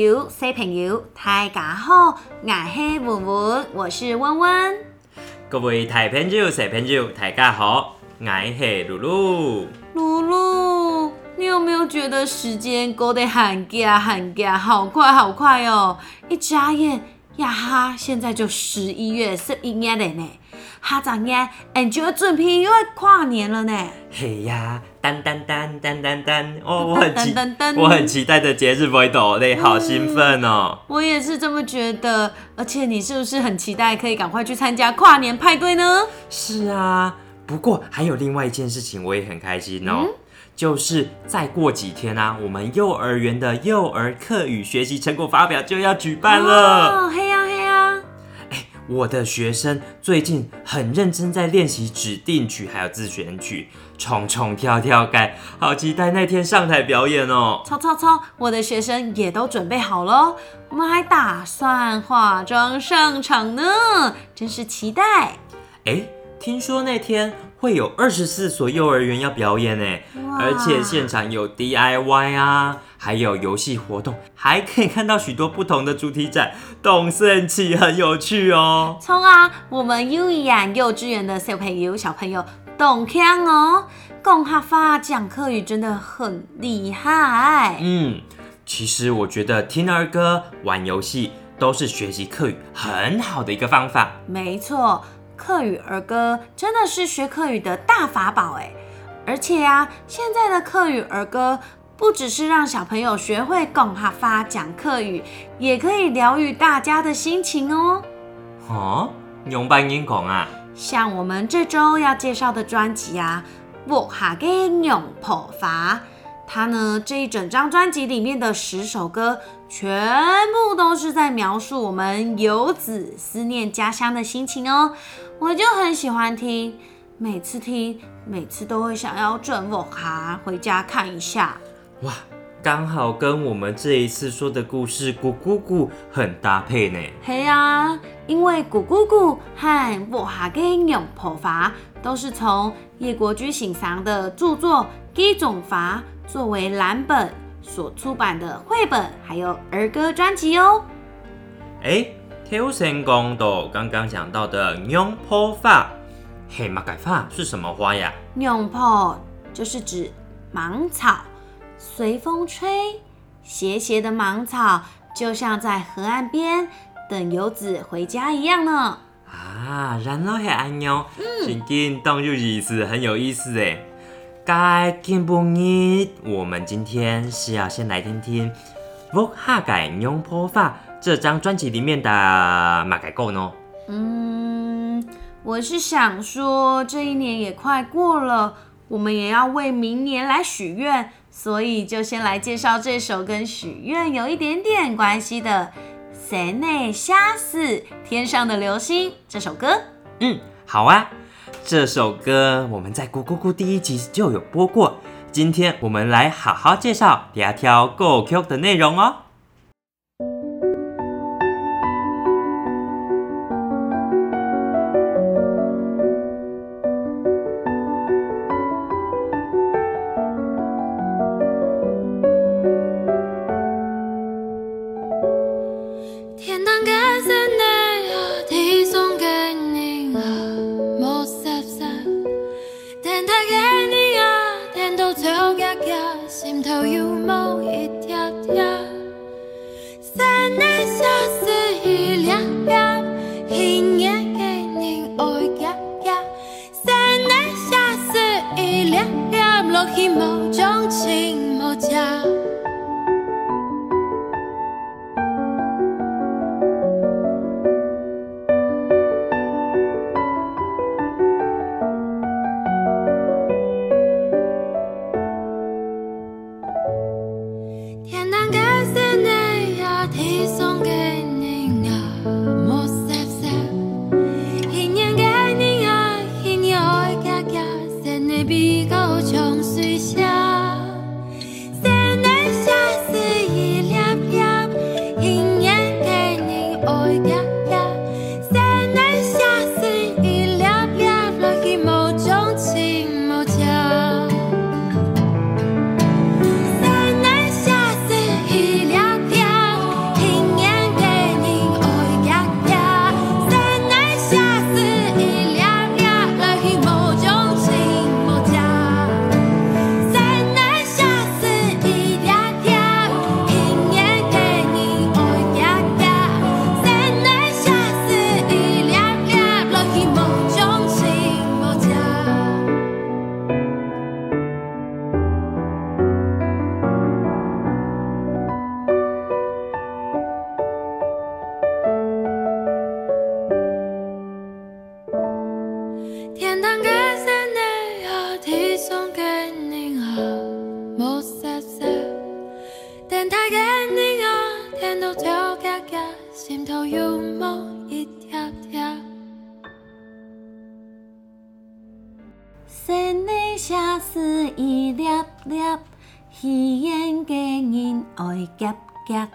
友，朋友，大家好，我是文文。各位大朋友、小朋友，大家好，我是露露。露露，你有没有觉得时间过得很紧很紧，好快好快哦？一眨眼，呀哈，现在就十一月、十一月了呢。哈眨眼，俺就要准备要跨年了呢。嘿呀！噔噔 噔噔噔噔，我我很期我很期待的节日 Vlog，好兴奋哦！我也是这么觉得，而且你是不是很期待可以赶快去参加跨年派对呢？是啊，不过还有另外一件事情我也很开心哦，就是再过几天啊，我们幼儿园的幼儿课与学习成果发表就要举办了哦！嘿呀。我的学生最近很认真在练习指定曲，还有自选曲，重重跳跳干，好期待那天上台表演哦！操操操，我的学生也都准备好了，我们还打算化妆上场呢，真是期待！哎，听说那天。会有二十四所幼儿园要表演呢，而且现场有 DIY 啊，还有游戏活动，还可以看到许多不同的主题展，总是很很有趣哦。冲啊！我们幼阳幼稚园的小朋友小朋友懂看哦，共哈发讲课语真的很厉害。嗯，其实我觉得听儿歌、玩游戏都是学习课语很好的一个方法。没错。客语儿歌真的是学课语的大法宝哎，而且呀，现在的客语儿歌不只是让小朋友学会讲哈发讲课语，也可以疗愈大家的心情哦。哦，用白音讲啊，像我们这周要介绍的专辑啊，《博哈嘅娘破法》，它呢这一整张专辑里面的十首歌，全部都是在描述我们游子思念家乡的心情哦。我就很喜欢听，每次听，每次都会想要转我哈回家看一下。哇，刚好跟我们这一次说的故事《咕咕咕》很搭配呢。是啊，因为《咕咕咕》和我哈跟永破法》都是从叶国居行生的著作《鸡种法》作为蓝本所出版的绘本，还有儿歌专辑哦。哎。挑武公道，刚刚讲到的“娘婆发”、“嘿马改发”是什么花呀？“娘婆就是指芒草，随风吹斜斜的芒草，就像在河岸边等游子回家一样呢。啊，然后还还有，今天当入去是很有意思哎。该天不热，我们今天是要先来听听。《v o o h a g n n 下载《牛 f a 这张专辑里面的哪几首呢？嗯，我是想说，这一年也快过了，我们也要为明年来许愿，所以就先来介绍这首跟许愿有一点点关系的《塞内瞎死天上的流星》这首歌。嗯，好啊，这首歌我们在《咕咕咕》第一集就有播过。今天我们来好好介绍第二条够 Q 的内容哦。心头有梦一叠叠，心年写诗一粒粒，喜宴给人爱结结。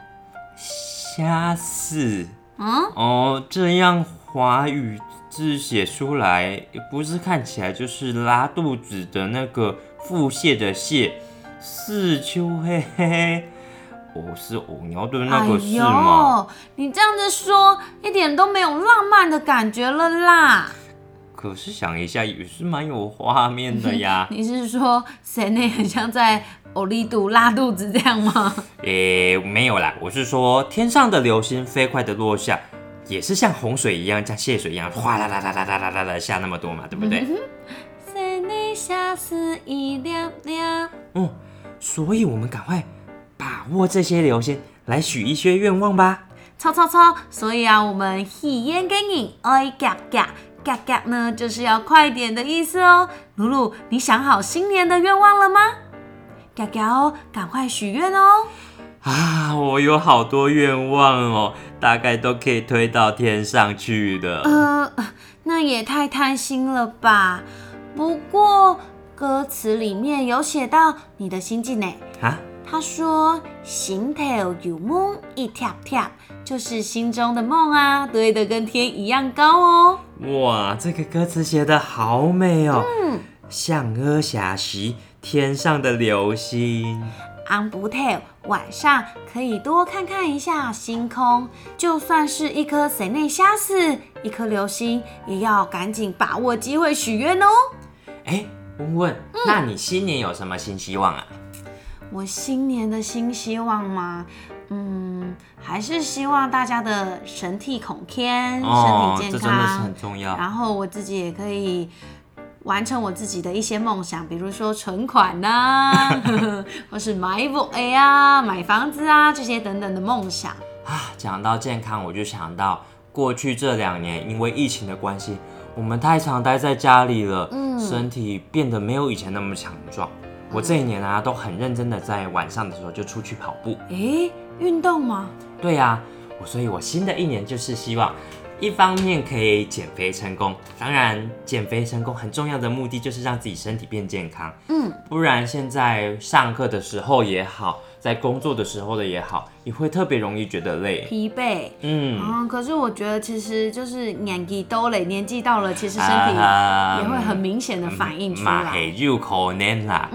写诗？嗯？哦，这样华语字写出来，不是看起来就是拉肚子的那个腹泻的泻，是秋就嘿嘿。我是哦，你要对那个是吗？你这样子说，一点都没有浪漫的感觉了啦。可是想一下，也是蛮有画面的呀。你是说，谁内很像在奥力度拉肚子这样吗？诶，没有啦，我是说，天上的流星飞快的落下，也是像洪水一样，像泄水一样，哗啦啦啦啦啦啦啦下那么多嘛，对不对？室内下是一辆亮。嗯，所以我们赶快。握这些流星，来许一些愿望吧！操操操！所以啊，我们喜烟给你，嘎嘎嘎嘎呢，就是要快点的意思哦。露露，你想好新年的愿望了吗？嘎嘎哦，赶快许愿哦！啊，我有好多愿望哦，大概都可以推到天上去的。呃，那也太贪心了吧？不过歌词里面有写到你的心境呢。啊？他说：“心头有梦一跳跳，就是心中的梦啊，堆得跟天一样高哦。”哇，这个歌词写得好美哦！嗯，像阿霞席天上的流星。安不特晚上可以多看看一下星空，就算是一颗内瞎死，一颗流星，也要赶紧把握机会许愿哦。哎，文文，那你新年有什么新希望啊？我新年的新希望吗？嗯，还是希望大家的神替孔天身体健康，真的是很重要。然后我自己也可以完成我自己的一些梦想，比如说存款呐，或是买 i p h 啊、买房子啊这些等等的梦想啊。讲到健康，我就想到过去这两年因为疫情的关系，我们太常待在家里了，嗯，身体变得没有以前那么强壮。我这一年啊，都很认真的在晚上的时候就出去跑步，哎，运动吗？对呀，我所以我新的一年就是希望，一方面可以减肥成功，当然减肥成功很重要的目的就是让自己身体变健康，嗯，不然现在上课的时候也好，在工作的时候的也好，你会特别容易觉得累、疲惫，嗯，啊，可是我觉得其实就是年纪都累，年纪到了，其实身体也会很明显的反映出来，嘛，系有可能啦。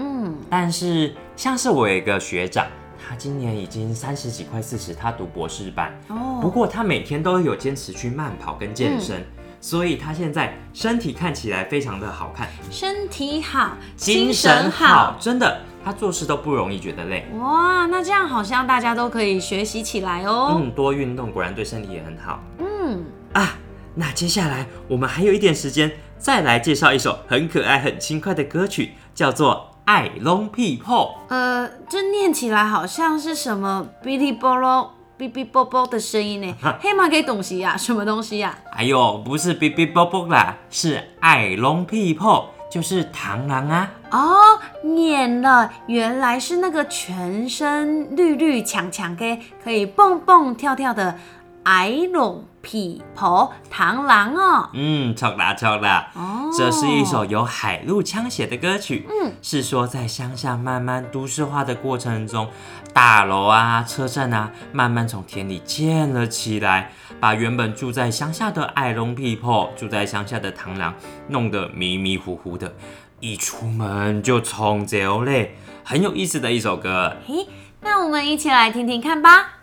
但是，像是我有一个学长，他今年已经三十几块四十，他读博士班。哦。不过他每天都有坚持去慢跑跟健身，所以他现在身体看起来非常的好看，身体好，精神好，真的，他做事都不容易觉得累。哇，那这样好像大家都可以学习起来哦。嗯，多运动果然对身体也很好。嗯啊，那接下来我们还有一点时间，再来介绍一首很可爱、很轻快的歌曲，叫做。爱龙 people。呃，这念起来好像是什么哔哩啵啰、哔哔啵啵的声音呢？马给东西呀？什么东西呀？哎呦，不是哔哔啵啵啦，是爱龙 people，就是螳螂啊！哦，念了，原来是那个全身绿绿强强的，可以蹦蹦跳跳的矮龙。皮婆螳螂哦，嗯，错啦错哦，这是一首由海陆枪写的歌曲，嗯，是说在乡下慢慢都市化的过程中，大楼啊、车站啊，慢慢从田里建了起来，把原本住在乡下的爱弄皮婆，住在乡下的螳螂，弄得迷迷糊糊的，一出门就冲走嘞，很有意思的一首歌，嘿，那我们一起来听听看吧，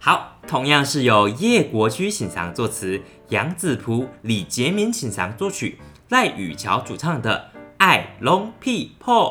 好。同样是由叶国驹请唱作词，杨子璞、李杰明请唱作曲，赖雨桥主唱的《爱龙屁破》。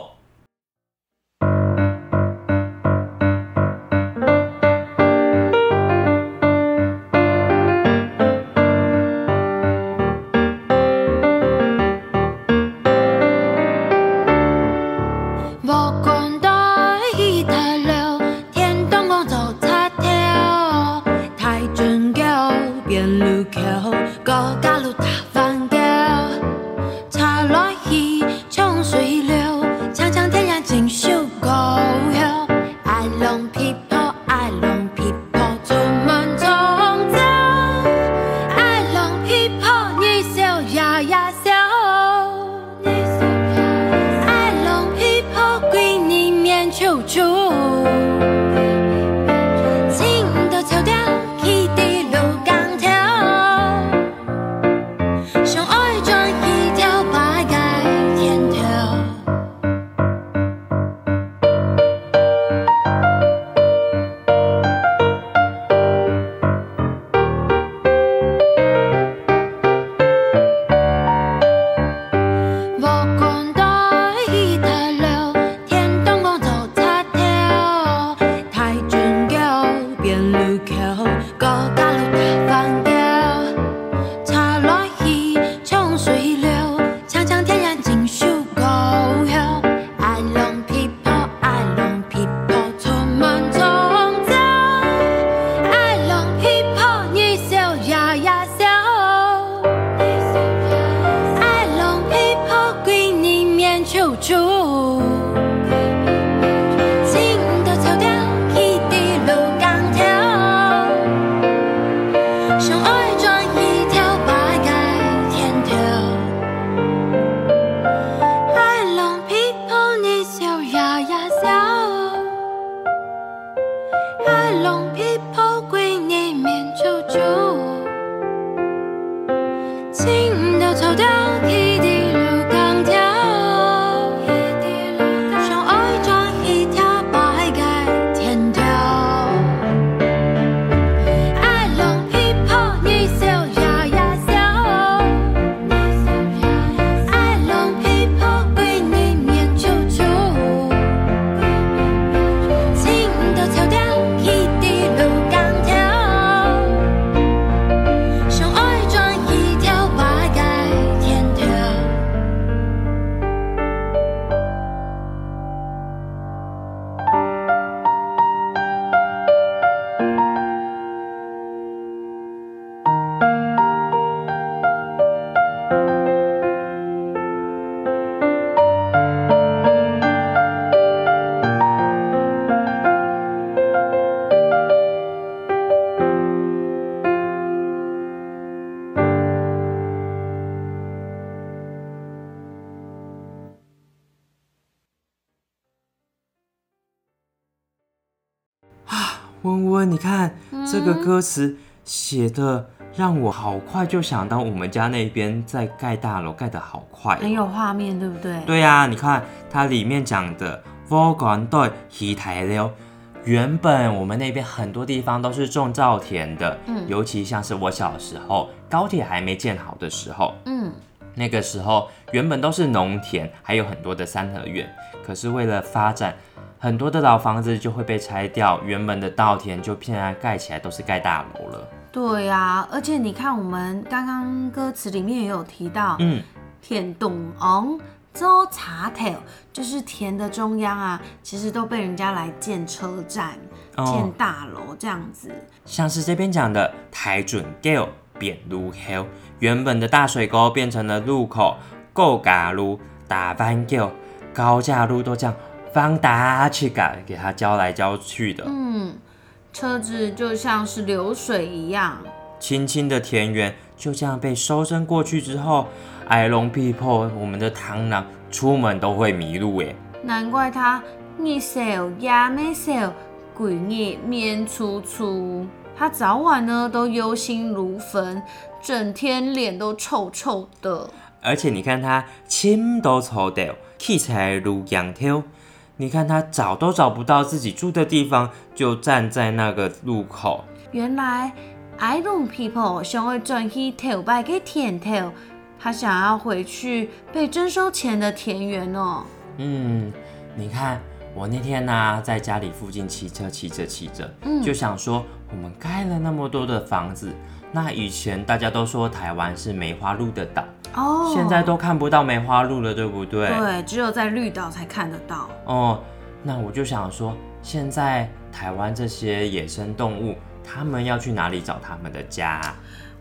这个歌词写的让我好快就想到我们家那边在盖大楼，盖得好快，很有画面，对不对？对啊，你看它里面讲的“我敢对期待了”，原本我们那边很多地方都是种稻田的，尤其像是我小时候高铁还没建好的时候。嗯。那个时候原本都是农田，还有很多的三合院。可是为了发展，很多的老房子就会被拆掉，原本的稻田就偏然盖起来，都是盖大楼了。对啊，而且你看我们刚刚歌词里面也有提到，嗯，田中昂。周茶头，就是田的中央啊，其实都被人家来建车站、建大楼这样子。像是这边讲的台准 Gale，变路口，原本的大水沟变成了路口，高架路、大弯角、高架路都这样方打去改，给它浇来浇去的。嗯，车子就像是流水一样。青青的田园就这样被收身过去之后，哀龙 l e 我们的螳螂出门都会迷路哎，难怪它你笑，呀，没笑，鬼夜面粗粗。他早晚呢都忧心如焚，整天脸都臭臭的。而且你看他，钱都臭掉，气才如羊丢。你看他找都找不到自己住的地方，就站在那个路口。原来，I d o n t People 想要转去投拜给田头，他想要回去被征收前的田园哦。嗯，你看。我那天呢，在家里附近骑车，骑着骑着，嗯，就想说，我们盖了那么多的房子，那以前大家都说台湾是梅花鹿的岛，哦，现在都看不到梅花鹿了，对不对？对，只有在绿岛才看得到。哦，那我就想说，现在台湾这些野生动物，他们要去哪里找他们的家？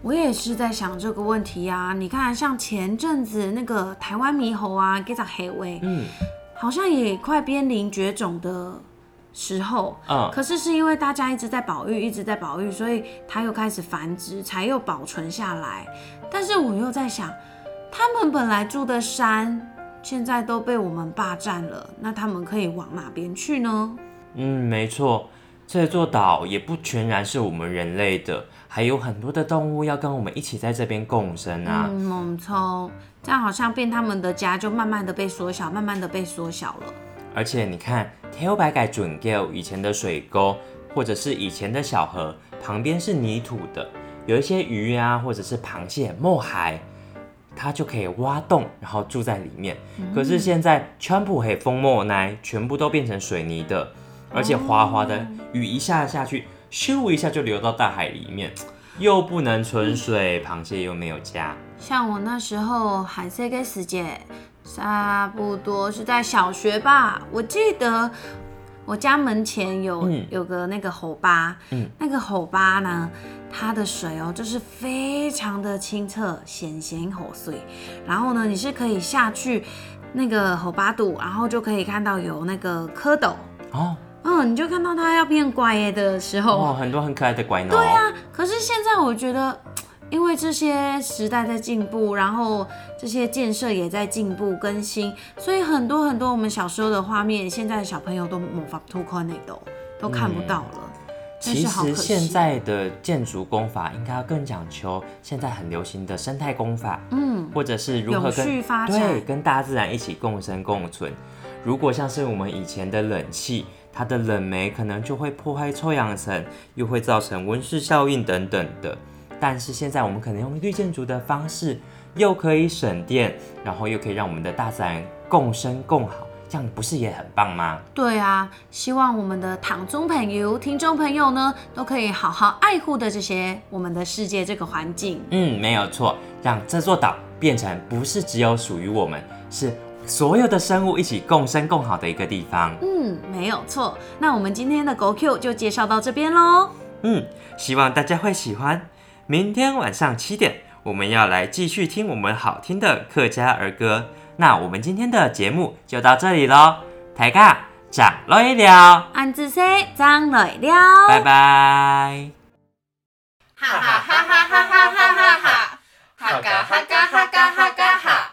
我也是在想这个问题呀。你看，像前阵子那个台湾猕猴啊，给只黑尾，嗯。好像也快濒临绝种的时候，嗯，可是是因为大家一直在保育，一直在保育，所以它又开始繁殖，才又保存下来。但是我又在想，他们本来住的山，现在都被我们霸占了，那他们可以往哪边去呢？嗯，没错，这座岛也不全然是我们人类的。还有很多的动物要跟我们一起在这边共生啊！猛冲，这样好像变他们的家就慢慢的被缩小，慢慢的被缩小了。而且你看，Tailby 改准 Gill 以前的水沟，或者是以前的小河旁边是泥土的，有一些鱼啊，或者是螃蟹、墨海，它就可以挖洞，然后住在里面。可是现在川普黑风莫奈全部都变成水泥的，而且滑滑的，雨一下下去。咻一下就流到大海里面，又不能存水，螃蟹又没有家。像我那时候海 C 跟死姐，差不多是在小学吧，我记得我家门前有有个那个吼巴，嗯，那个吼巴呢，它的水哦就是非常的清澈，咸咸吼水，然后呢你是可以下去那个吼巴肚，然后就可以看到有那个蝌蚪哦。嗯，你就看到他要变乖的时候，哦，很多很可爱的乖呢。对呀，可是现在我觉得，因为这些时代在进步，然后这些建设也在进步更新，所以很多很多我们小时候的画面，现在的小朋友都模法突破内都都看不到了。其实现在的建筑工法应该要更讲究，现在很流行的生态工法，嗯，或者是如何跟对跟大自然一起共生共存。如果像是我们以前的冷气。它的冷媒可能就会破坏臭氧层，又会造成温室效应等等的。但是现在我们可能用绿建筑的方式，又可以省电，然后又可以让我们的大自然共生共好，这样不是也很棒吗？对啊，希望我们的躺中朋友、听众朋友呢，都可以好好爱护的这些我们的世界这个环境。嗯，没有错，让这座岛变成不是只有属于我们，是。所有的生物一起共生共好的一个地方。嗯，没有错。那我们今天的狗 Q 就介绍到这边喽。嗯，希望大家会喜欢。明天晚上七点，我们要来继续听我们好听的客家儿歌。那我们今天的节目就到这里喽。大家长累了，安子说长累了，拜拜。哈哈哈哈哈哈哈哈哈哈！哈嘎哈嘎哈嘎哈嘎哈！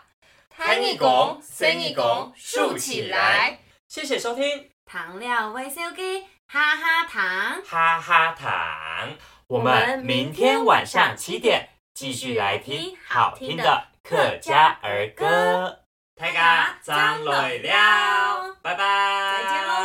横你公，竖你公，竖起来。谢谢收听。糖料回收机，哈哈糖，哈哈糖。我们明天晚上七点继续来听好听的客家儿歌。大家张磊了，拜拜，再见喽。